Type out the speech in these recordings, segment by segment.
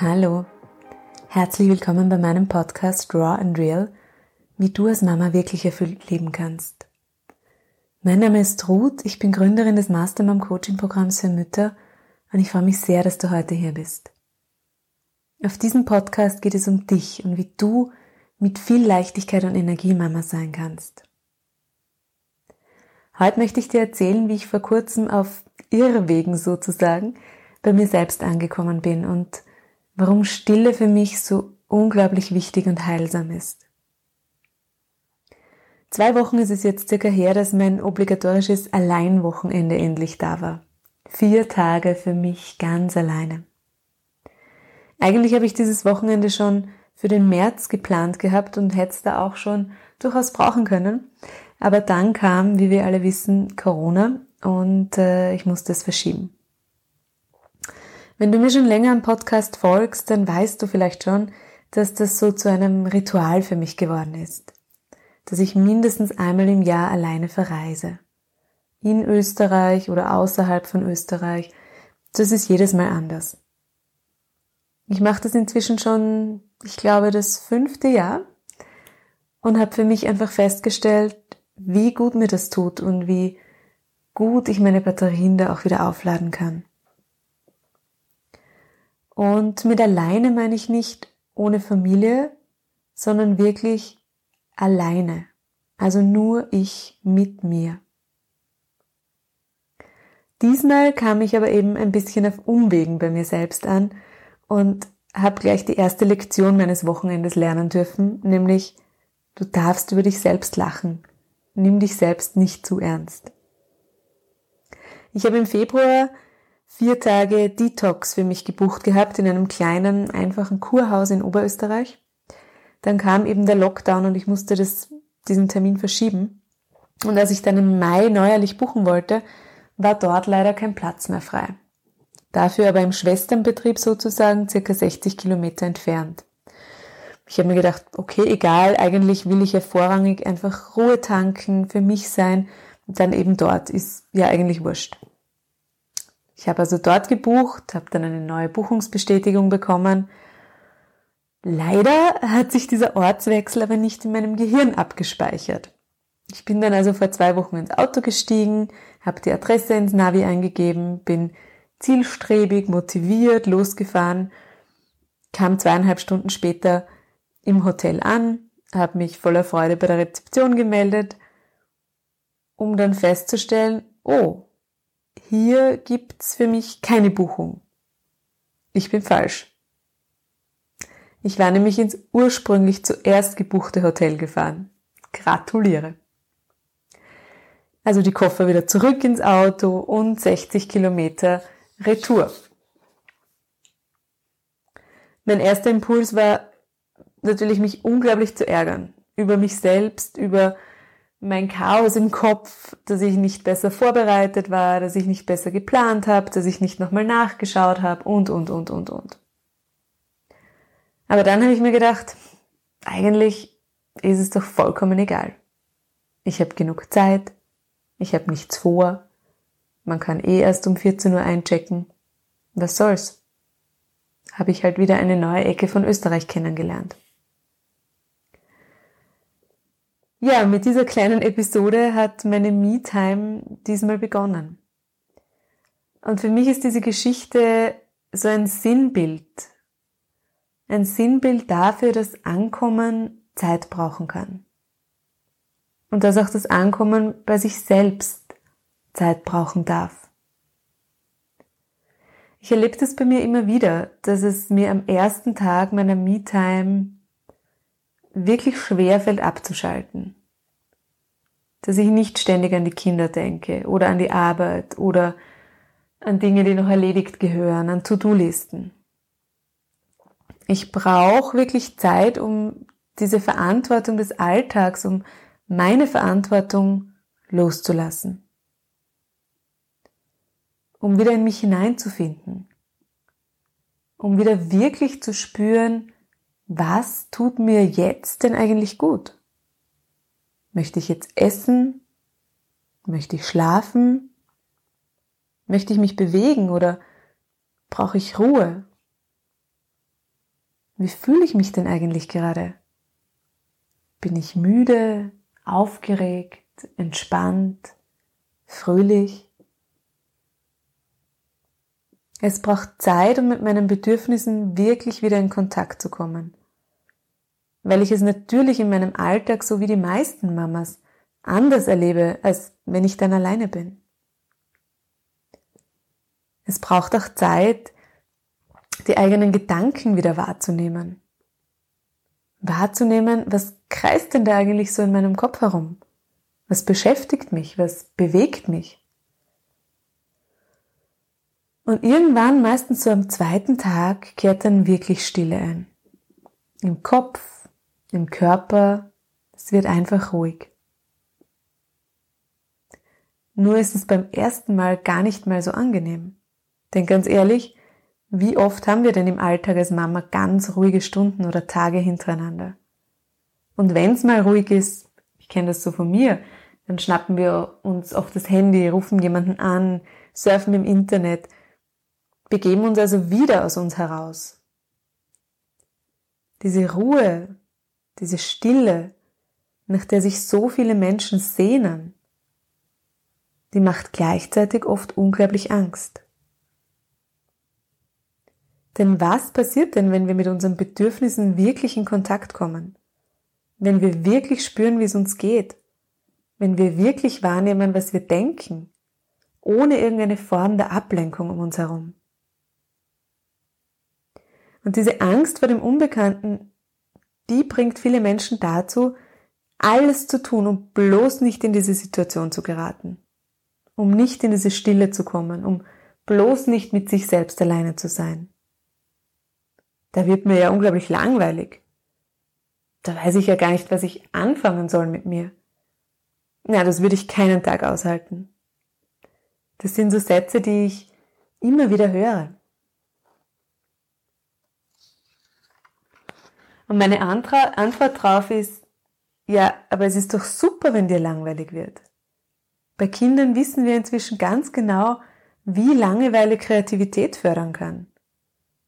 Hallo, herzlich willkommen bei meinem Podcast Raw and Real, wie du als Mama wirklich erfüllt leben kannst. Mein Name ist Ruth, ich bin Gründerin des Mastermom Coaching Programms für Mütter und ich freue mich sehr, dass du heute hier bist. Auf diesem Podcast geht es um dich und wie du mit viel Leichtigkeit und Energie Mama sein kannst. Heute möchte ich dir erzählen, wie ich vor kurzem auf Irrwegen sozusagen bei mir selbst angekommen bin und warum Stille für mich so unglaublich wichtig und heilsam ist. Zwei Wochen ist es jetzt circa her, dass mein obligatorisches Alleinwochenende endlich da war. Vier Tage für mich ganz alleine. Eigentlich habe ich dieses Wochenende schon für den März geplant gehabt und hätte es da auch schon durchaus brauchen können. Aber dann kam, wie wir alle wissen, Corona und äh, ich musste es verschieben. Wenn du mir schon länger am Podcast folgst, dann weißt du vielleicht schon, dass das so zu einem Ritual für mich geworden ist. Dass ich mindestens einmal im Jahr alleine verreise. In Österreich oder außerhalb von Österreich. Das ist jedes Mal anders. Ich mache das inzwischen schon, ich glaube, das fünfte Jahr und habe für mich einfach festgestellt, wie gut mir das tut und wie gut ich meine Batterien da auch wieder aufladen kann. Und mit alleine meine ich nicht ohne Familie, sondern wirklich alleine. Also nur ich mit mir. Diesmal kam ich aber eben ein bisschen auf Umwegen bei mir selbst an und habe gleich die erste Lektion meines Wochenendes lernen dürfen, nämlich du darfst über dich selbst lachen. Nimm dich selbst nicht zu ernst. Ich habe im Februar vier Tage Detox für mich gebucht gehabt in einem kleinen, einfachen Kurhaus in Oberösterreich. Dann kam eben der Lockdown und ich musste das, diesen Termin verschieben. Und als ich dann im Mai neuerlich buchen wollte, war dort leider kein Platz mehr frei. Dafür aber im Schwesternbetrieb sozusagen circa 60 Kilometer entfernt. Ich habe mir gedacht, okay, egal, eigentlich will ich ja vorrangig einfach Ruhe tanken, für mich sein und dann eben dort ist ja eigentlich wurscht. Ich habe also dort gebucht, habe dann eine neue Buchungsbestätigung bekommen. Leider hat sich dieser Ortswechsel aber nicht in meinem Gehirn abgespeichert. Ich bin dann also vor zwei Wochen ins Auto gestiegen, habe die Adresse ins Navi eingegeben, bin zielstrebig, motiviert losgefahren, kam zweieinhalb Stunden später im Hotel an, habe mich voller Freude bei der Rezeption gemeldet, um dann festzustellen, oh, hier gibt's für mich keine Buchung. Ich bin falsch. Ich war nämlich ins ursprünglich zuerst gebuchte Hotel gefahren. Gratuliere. Also die Koffer wieder zurück ins Auto und 60 Kilometer Retour. Mein erster Impuls war natürlich mich unglaublich zu ärgern. Über mich selbst, über mein Chaos im Kopf, dass ich nicht besser vorbereitet war, dass ich nicht besser geplant habe, dass ich nicht nochmal nachgeschaut habe und, und, und, und, und. Aber dann habe ich mir gedacht, eigentlich ist es doch vollkommen egal. Ich habe genug Zeit, ich habe nichts vor, man kann eh erst um 14 Uhr einchecken. Was soll's? Habe ich halt wieder eine neue Ecke von Österreich kennengelernt. Ja, mit dieser kleinen Episode hat meine Me-Time diesmal begonnen. Und für mich ist diese Geschichte so ein Sinnbild. Ein Sinnbild dafür, dass Ankommen Zeit brauchen kann. Und dass auch das Ankommen bei sich selbst Zeit brauchen darf. Ich erlebe das bei mir immer wieder, dass es mir am ersten Tag meiner Me-Time wirklich schwer fällt abzuschalten. Dass ich nicht ständig an die Kinder denke oder an die Arbeit oder an Dinge, die noch erledigt gehören, an To-Do-Listen. Ich brauche wirklich Zeit, um diese Verantwortung des Alltags, um meine Verantwortung loszulassen. Um wieder in mich hineinzufinden. Um wieder wirklich zu spüren, was tut mir jetzt denn eigentlich gut? Möchte ich jetzt essen? Möchte ich schlafen? Möchte ich mich bewegen oder brauche ich Ruhe? Wie fühle ich mich denn eigentlich gerade? Bin ich müde, aufgeregt, entspannt, fröhlich? Es braucht Zeit, um mit meinen Bedürfnissen wirklich wieder in Kontakt zu kommen. Weil ich es natürlich in meinem Alltag, so wie die meisten Mamas, anders erlebe, als wenn ich dann alleine bin. Es braucht auch Zeit, die eigenen Gedanken wieder wahrzunehmen. Wahrzunehmen, was kreist denn da eigentlich so in meinem Kopf herum? Was beschäftigt mich? Was bewegt mich? Und irgendwann, meistens so am zweiten Tag, kehrt dann wirklich Stille ein. Im Kopf, im Körper, es wird einfach ruhig. Nur ist es beim ersten Mal gar nicht mal so angenehm. Denn ganz ehrlich, wie oft haben wir denn im Alltag als Mama ganz ruhige Stunden oder Tage hintereinander? Und wenn es mal ruhig ist, ich kenne das so von mir, dann schnappen wir uns auf das Handy, rufen jemanden an, surfen im Internet, begeben uns also wieder aus uns heraus. Diese Ruhe, diese Stille, nach der sich so viele Menschen sehnen, die macht gleichzeitig oft unglaublich Angst. Denn was passiert denn, wenn wir mit unseren Bedürfnissen wirklich in Kontakt kommen? Wenn wir wirklich spüren, wie es uns geht? Wenn wir wirklich wahrnehmen, was wir denken? Ohne irgendeine Form der Ablenkung um uns herum. Und diese Angst vor dem Unbekannten, die bringt viele Menschen dazu, alles zu tun, um bloß nicht in diese Situation zu geraten. Um nicht in diese Stille zu kommen, um bloß nicht mit sich selbst alleine zu sein. Da wird mir ja unglaublich langweilig. Da weiß ich ja gar nicht, was ich anfangen soll mit mir. Na, das würde ich keinen Tag aushalten. Das sind so Sätze, die ich immer wieder höre. Und meine Antwort drauf ist, ja, aber es ist doch super, wenn dir langweilig wird. Bei Kindern wissen wir inzwischen ganz genau, wie Langeweile Kreativität fördern kann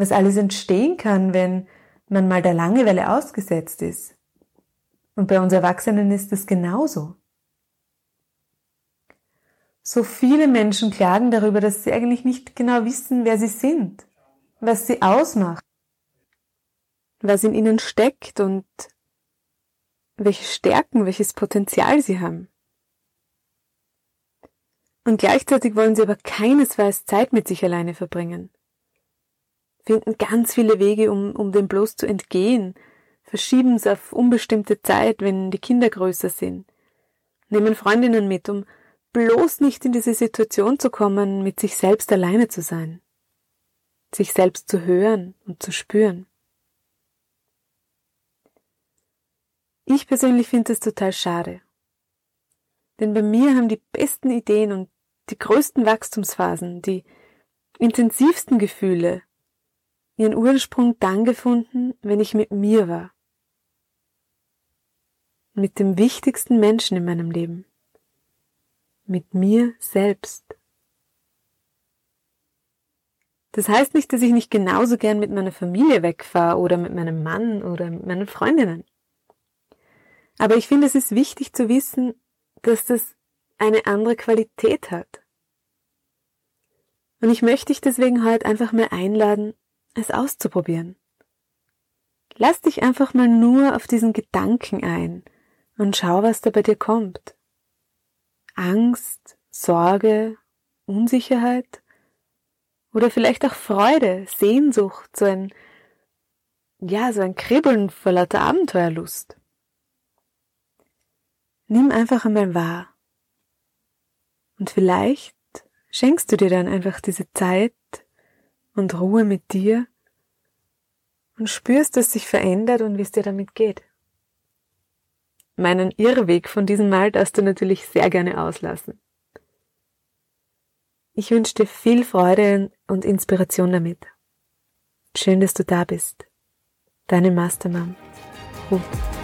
was alles entstehen kann, wenn man mal der Langeweile ausgesetzt ist. Und bei uns Erwachsenen ist es genauso. So viele Menschen klagen darüber, dass sie eigentlich nicht genau wissen, wer sie sind, was sie ausmacht, was in ihnen steckt und welche Stärken, welches Potenzial sie haben. Und gleichzeitig wollen sie aber keinesfalls Zeit mit sich alleine verbringen finden ganz viele Wege, um, um dem bloß zu entgehen, verschieben es auf unbestimmte Zeit, wenn die Kinder größer sind, nehmen Freundinnen mit, um bloß nicht in diese Situation zu kommen, mit sich selbst alleine zu sein, sich selbst zu hören und zu spüren. Ich persönlich finde es total schade. Denn bei mir haben die besten Ideen und die größten Wachstumsphasen, die intensivsten Gefühle ihren Ursprung dann gefunden, wenn ich mit mir war. Mit dem wichtigsten Menschen in meinem Leben. Mit mir selbst. Das heißt nicht, dass ich nicht genauso gern mit meiner Familie wegfahre oder mit meinem Mann oder mit meinen Freundinnen. Aber ich finde, es ist wichtig zu wissen, dass das eine andere Qualität hat. Und ich möchte dich deswegen heute einfach mal einladen, es auszuprobieren. Lass dich einfach mal nur auf diesen Gedanken ein und schau, was da bei dir kommt. Angst, Sorge, Unsicherheit oder vielleicht auch Freude, Sehnsucht, so ein, ja, so ein Kribbeln vor lauter Abenteuerlust. Nimm einfach einmal wahr. Und vielleicht schenkst du dir dann einfach diese Zeit, und Ruhe mit dir und spürst, dass sich verändert und wie es dir damit geht. Meinen Irrweg von diesem Mal darfst du natürlich sehr gerne auslassen. Ich wünsche dir viel Freude und Inspiration damit. Schön, dass du da bist. Deine Mastermom. Ruth.